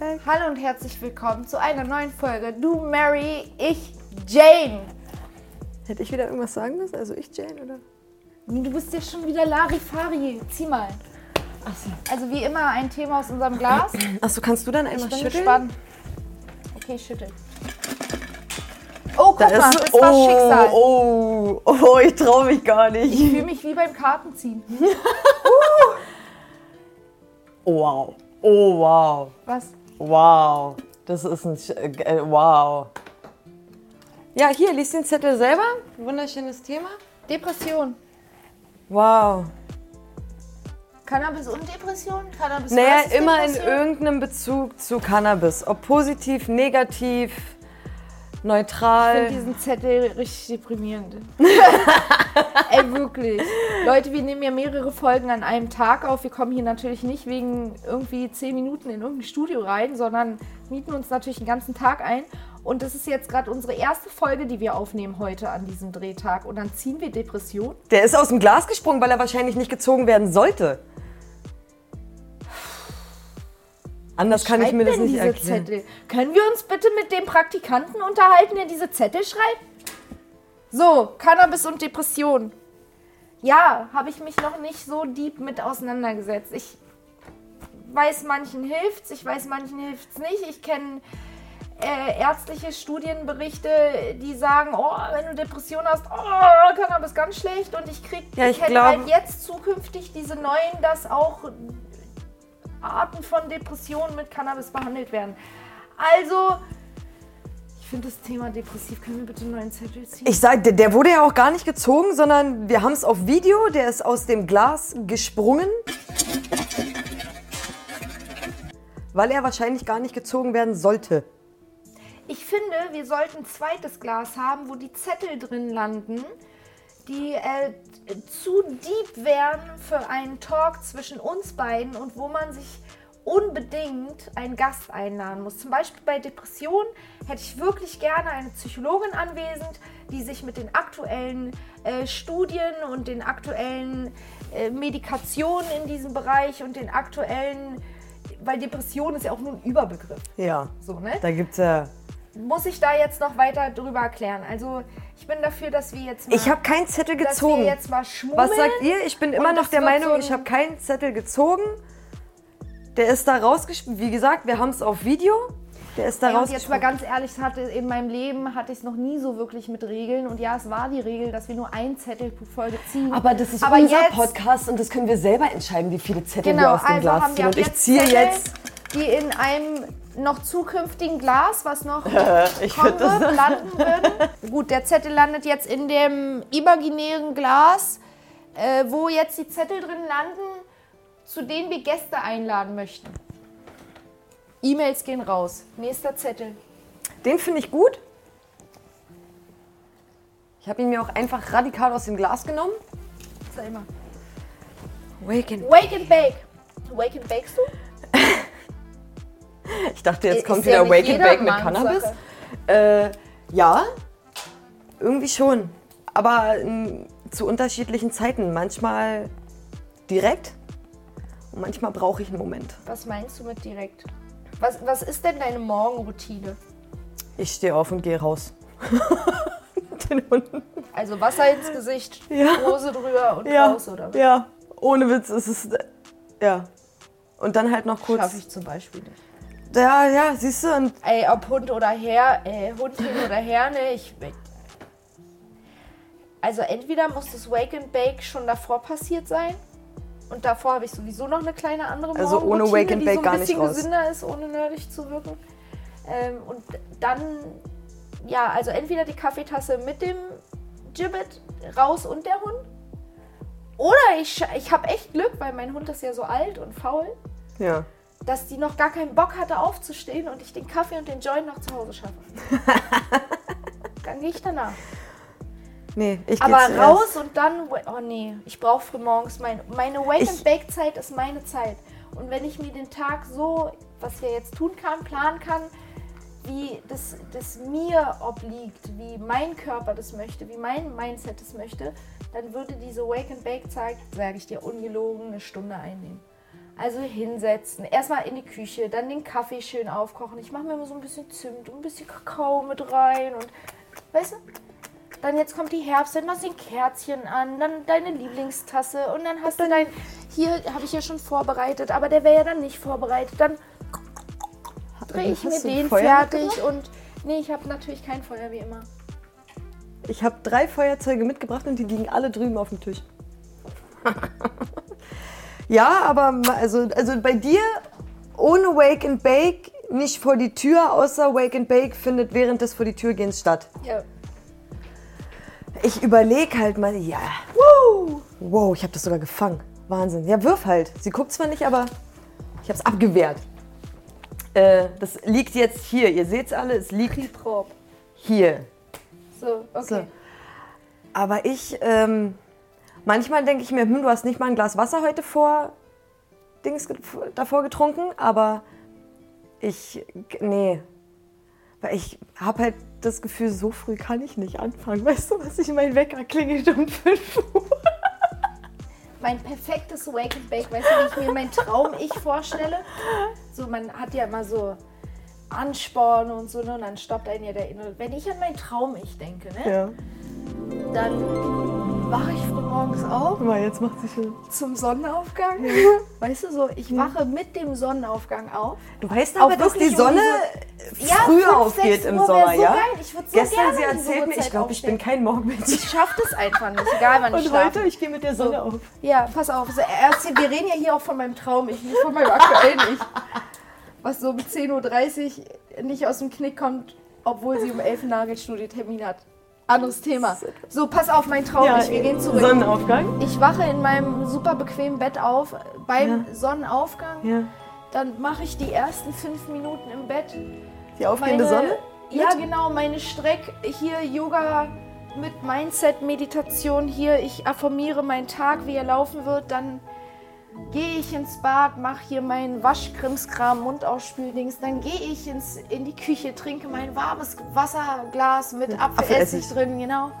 back. Hallo und herzlich willkommen zu einer neuen Folge. Du Mary, ich Jane. Hätte ich wieder irgendwas sagen müssen? Also ich, Jane, oder? Du bist ja schon wieder Larifari. Zieh mal. Achso. Also wie immer ein Thema aus unserem Glas. Achso, kannst du dann einmal Ich bin schütteln? gespannt. Okay, schüttel. Oh, guck Da mal, ist, es war oh, Schicksal. oh, oh, ich traue mich gar Ich nicht. fühle mich wie beim Kartenziehen. Oh, wow. Oh, wow. Was? Wow. Das ist ein, Sch- äh, wow. Ja, hier, liest den Zettel selber. Wunderschönes Thema. Depression. Wow. Cannabis und Depression? Cannabis Naja, immer in irgendeinem Bezug zu Cannabis. Ob positiv, negativ, Ich neutral. finde diesen Zettel richtig deprimierend. Ey, wirklich. Leute, wir nehmen ja mehrere Folgen an einem Tag auf. Wir kommen hier natürlich nicht wegen irgendwie zehn Minuten in irgendein Studio rein, sondern mieten uns natürlich den ganzen Tag ein. Und das ist jetzt gerade unsere erste Folge, die wir aufnehmen heute an diesem Drehtag. Und dann ziehen wir Depression. Der ist aus dem Glas gesprungen, weil er wahrscheinlich nicht gezogen werden sollte. Anders kann ich mir das nicht erklären. Zettel? Können wir uns bitte mit dem Praktikanten unterhalten, der diese Zettel schreibt? So, Cannabis und Depression. Ja, habe ich mich noch nicht so deep mit auseinandergesetzt. Ich weiß, manchen hilft's, ich weiß, manchen hilft's nicht. Ich kenne äh, ärztliche Studienberichte, die sagen, oh, wenn du Depression hast, oh, Cannabis ganz schlecht. Und ich krieg Ja, ich kenn glaub- halt jetzt zukünftig diese neuen, dass auch Arten von Depressionen mit Cannabis behandelt werden. Also, ich finde das Thema depressiv. Können wir bitte einen neuen Zettel ziehen? Ich sag, der, der wurde ja auch gar nicht gezogen, sondern wir haben es auf Video. Der ist aus dem Glas gesprungen. Weil er wahrscheinlich gar nicht gezogen werden sollte. Ich finde, wir sollten ein zweites Glas haben, wo die Zettel drin landen, die äh, zu deep wären für einen Talk zwischen uns beiden und wo man sich unbedingt einen Gast einladen muss. Zum Beispiel bei Depressionen hätte ich wirklich gerne eine Psychologin anwesend, die sich mit den aktuellen äh, Studien und den aktuellen äh, Medikationen in diesem Bereich und den aktuellen, weil Depression ist ja auch nur ein Überbegriff. Ja. So, ne? Da gibt's ja. Muss ich da jetzt noch weiter drüber erklären. Also ich bin dafür, dass wir jetzt mal, Ich habe keinen Zettel wir gezogen. jetzt mal schmummeln. Was sagt ihr? Ich bin immer noch der Meinung, so ich habe keinen Zettel gezogen. Der ist da rausgesprungen. Wie gesagt, wir haben es auf Video. Der ist da Ey, und jetzt mal ganz ehrlich, hatte, in meinem Leben hatte ich es noch nie so wirklich mit Regeln. Und ja, es war die Regel, dass wir nur einen Zettel pro Folge ziehen. Aber das ist Aber unser jetzt- Podcast und das können wir selber entscheiden, wie viele Zettel wir Genau, aus dem also Glas wir ziehen. Und ich ziehe Zettel, jetzt. die in einem noch zukünftigen Glas, was noch Ich kommen das- wird, landen würden. Gut, der Zettel landet jetzt in dem imaginären Glas, äh, wo jetzt die Zettel drin landen, zu denen wir Gäste einladen möchten. E-Mails gehen raus. Nächster Zettel. Den finde ich gut. Ich habe ihn mir auch einfach radikal aus dem Glas genommen. Sag mal. Wake and Wake and Bake. Wake and Bakest du? Ich dachte, jetzt Ist kommt ja wieder nicht Wake and Bake mit Cannabis. Äh, ja, irgendwie schon. Aber ähm, zu unterschiedlichen Zeiten. Manchmal direkt und manchmal brauche ich einen Moment. Was meinst du mit direkt? Was, was ist denn deine Morgenroutine? Ich stehe auf und gehe raus. Den Hunden. Also Wasser ins Gesicht, Ja. Hose drüber und Ja, raus, oder? ja, ohne Witz, es ist, äh, ja. Und dann halt noch kurz. Schaffe ich zum Beispiel nicht. Ja, ja, siehst du, und Ey, ob Hund oder Herr, äh, Hund hin oder her, ne, ich... Also entweder muss das Wake and Bake schon davor passiert sein und davor habe ich sowieso noch eine kleine andere Also ohne Wake and die Bake so ein gar nicht bisschen raus. gesünder ist, ohne nerdig zu wirken. Ähm, und dann, ja, also entweder die Kaffeetasse mit dem Gibbet raus und der Hund. Oder ich, ich habe echt Glück, weil mein Hund ist ja so alt und faul, ja. Dass die noch gar keinen Bock hatte aufzustehen und ich den Kaffee und den Joint noch zu Hause schaffe. dann gehe ich danach. Nee, ich Aber zuerst. raus und dann, oh nee, ich brauche frühmorgens mein, meine Wake Ich- and Bake Zeit ist meine Zeit. Und wenn ich mir den Tag so, was wir jetzt tun kann, planen kann, wie das, das mir obliegt, wie mein Körper das möchte, wie mein Mindset das möchte, dann würde diese Wake and Bake Zeit, sage ich dir, ungelogen eine Stunde einnehmen. Also hinsetzen, erstmal in die Küche, dann den Kaffee schön aufkochen. Ich mache mir immer so ein bisschen Zimt und ein bisschen Kakao mit rein und weißt du? Dann jetzt kommt die Herbst, dann machst du ein Kerzchen an, dann deine Lieblingstasse und dann hast du dein. Hier habe ich ja schon vorbereitet, aber der wäre ja dann nicht vorbereitet. Dann drehe ich mir den Feuer fertig mitgebracht? und. Nee, ich habe natürlich kein Feuer wie immer. Ich habe drei Feuerzeuge mitgebracht und die liegen alle drüben auf dem Tisch. ja, aber also, also bei dir ohne Wake and Bake nicht vor die Tür, außer Wake and Bake findet während des vor die Tür gehens statt. Ja. Ich überlege halt mal, ja. Woo! Wow, ich habe das sogar gefangen. Wahnsinn. Ja, wirf halt. Sie guckt zwar nicht, aber ich habe es abgewehrt. Äh, das liegt jetzt hier. Ihr seht es alle, es liegt Prop. hier. So, okay. So. Aber ich, ähm, manchmal denke ich mir, hm, du hast nicht mal ein Glas Wasser heute vor Dings davor getrunken, aber ich, nee. Weil ich habe halt das Gefühl, so früh kann ich nicht anfangen. Weißt du, was ich mein Wecker klingelt um 5 Uhr. Mein perfektes Wake and Bake, weißt du, wie ich mir mein Traum-Ich vorstelle? So, man hat ja immer so Ansporn und so, ne? Und dann stoppt einen ja der Innere. Wenn ich an mein Traum-Ich denke, ne? Ja. Dann wache ich früh morgens auf Guck mal, jetzt macht sie schon. zum Sonnenaufgang. Weißt du, so, ich wache mit dem Sonnenaufgang auf. Du weißt aber, dass die um Sonne Ja, früh fünf, aufgeht sechs im Sommer, so ja? Geil. Ich würde so Gestern, gerne sie um erzählt mir, ich glaube, ich bin kein Morgenmensch. Ich schaff das einfach nicht, egal wann ich Und heute, ich gehe mit der Sonne auf. Ja, pass auf. So, erst, wir reden ja hier auch von meinem Traum, ich nicht von meinem aktuellen Ich. Was so um 10.30 Uhr nicht aus dem Knick kommt, obwohl sie um 11 Uhr Nagelstudio-Termin hat. Anderes Thema. So, pass auf, mein Traum. ich, wir gehen zurück. Sonnenaufgang. Ich wache in meinem super bequemen Bett auf beim Ja. Sonnenaufgang. Ja. Dann mache ich die ersten fünf Minuten im Bett. Die aufgehende Sonne? Ja, genau, meine Streck hier Yoga mit Mindset, Meditation hier. Ich affirmiere meinen Tag, wie er laufen wird. Dann gehe ich ins Bad, mache hier meinen Waschkrimskram, Mundausspüldings. Dann gehe ich ins, in die Küche, trinke mein warmes Wasserglas mit Apfelessig Apfelessig. drin, genau.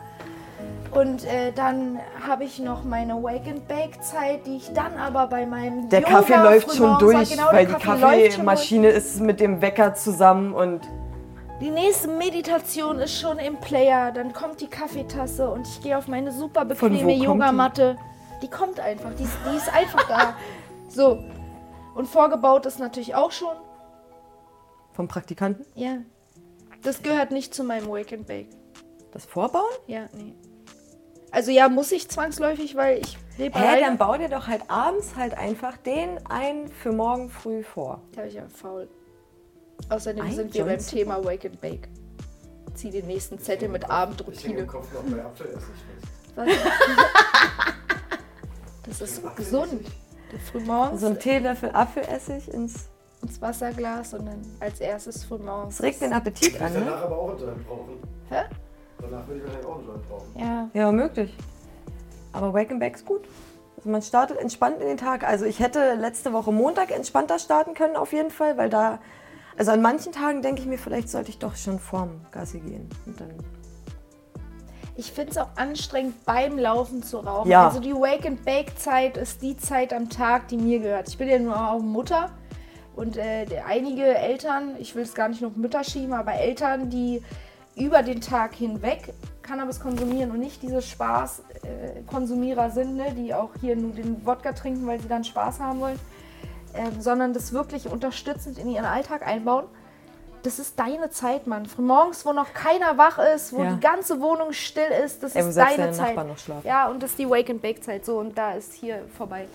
Und äh, dann habe ich noch meine Wake and Bake Zeit, die ich dann aber bei meinem Der Yoga Kaffee läuft schon frühmorgens- durch, genau, weil die Kaffee schon. Kaffeemaschine ist mit dem Wecker zusammen und Die nächste Meditation ist schon im Player. Dann kommt die Kaffeetasse und ich gehe auf meine super bequeme kommt die? Die? kommt einfach. Die ist, die ist einfach da. So. Und vorgebaut ist natürlich auch schon. vom Praktikanten Ja. Das gehört nicht zu meinem Wake and Bake. das Vorbauen? Ja, nee. Also ja, muss ich zwangsläufig, weil ich lebe Hä, alleine. dann bau dir doch halt abends halt einfach den ein für morgen früh vor. Da bin ich ja faul. Außerdem Ein sind wir beim Johnson? Thema Wake and Bake. Zieh den nächsten Zettel mit Ich Abendroutine. im Kopf noch bei Apfelessig fest. Was? Das ist gesund. Frühmorgens So ein Teelöffel Apfelessig ins. ins Wasserglas und dann als erstes frühmorgens. Das regt den Appetit Ich an, danach ne? aber auch einen Joint brauchen. Hä? Danach würde ich wahrscheinlich auch einen Joint brauchen. Ja. Ja, möglich. Aber Wake and Bake ist gut. Also man startet entspannt in den Tag. Also ich hätte letzte Woche Montag entspannter starten können auf jeden Fall, weil da, also an manchen Tagen denke ich mir, vielleicht sollte ich doch schon vorm Gassi gehen. Und dann Ich finde es auch anstrengend, beim Laufen zu rauchen. Ja. Also die Wake and Bake Zeit ist die Zeit am Tag, die mir gehört. Ich bin ja nur auch Mutter und äh, einige Eltern, ich will es gar nicht noch Mütter schieben, aber Eltern, die über den Tag hinweg Cannabis konsumieren und nicht diese Spaß-Konsumierer sind, ne, die auch hier nur den Wodka trinken, weil sie dann Spaß haben wollen, ähm, sondern das wirklich unterstützend in ihren Alltag einbauen. Das ist deine Zeit, Mann. Frühmorgens, wo noch keiner wach ist, wo Ja. die ganze Wohnung still ist, das Ey, ist deine Zeit. Ja, und das ist die Wake and Bake Zeit so und da ist hier vorbei.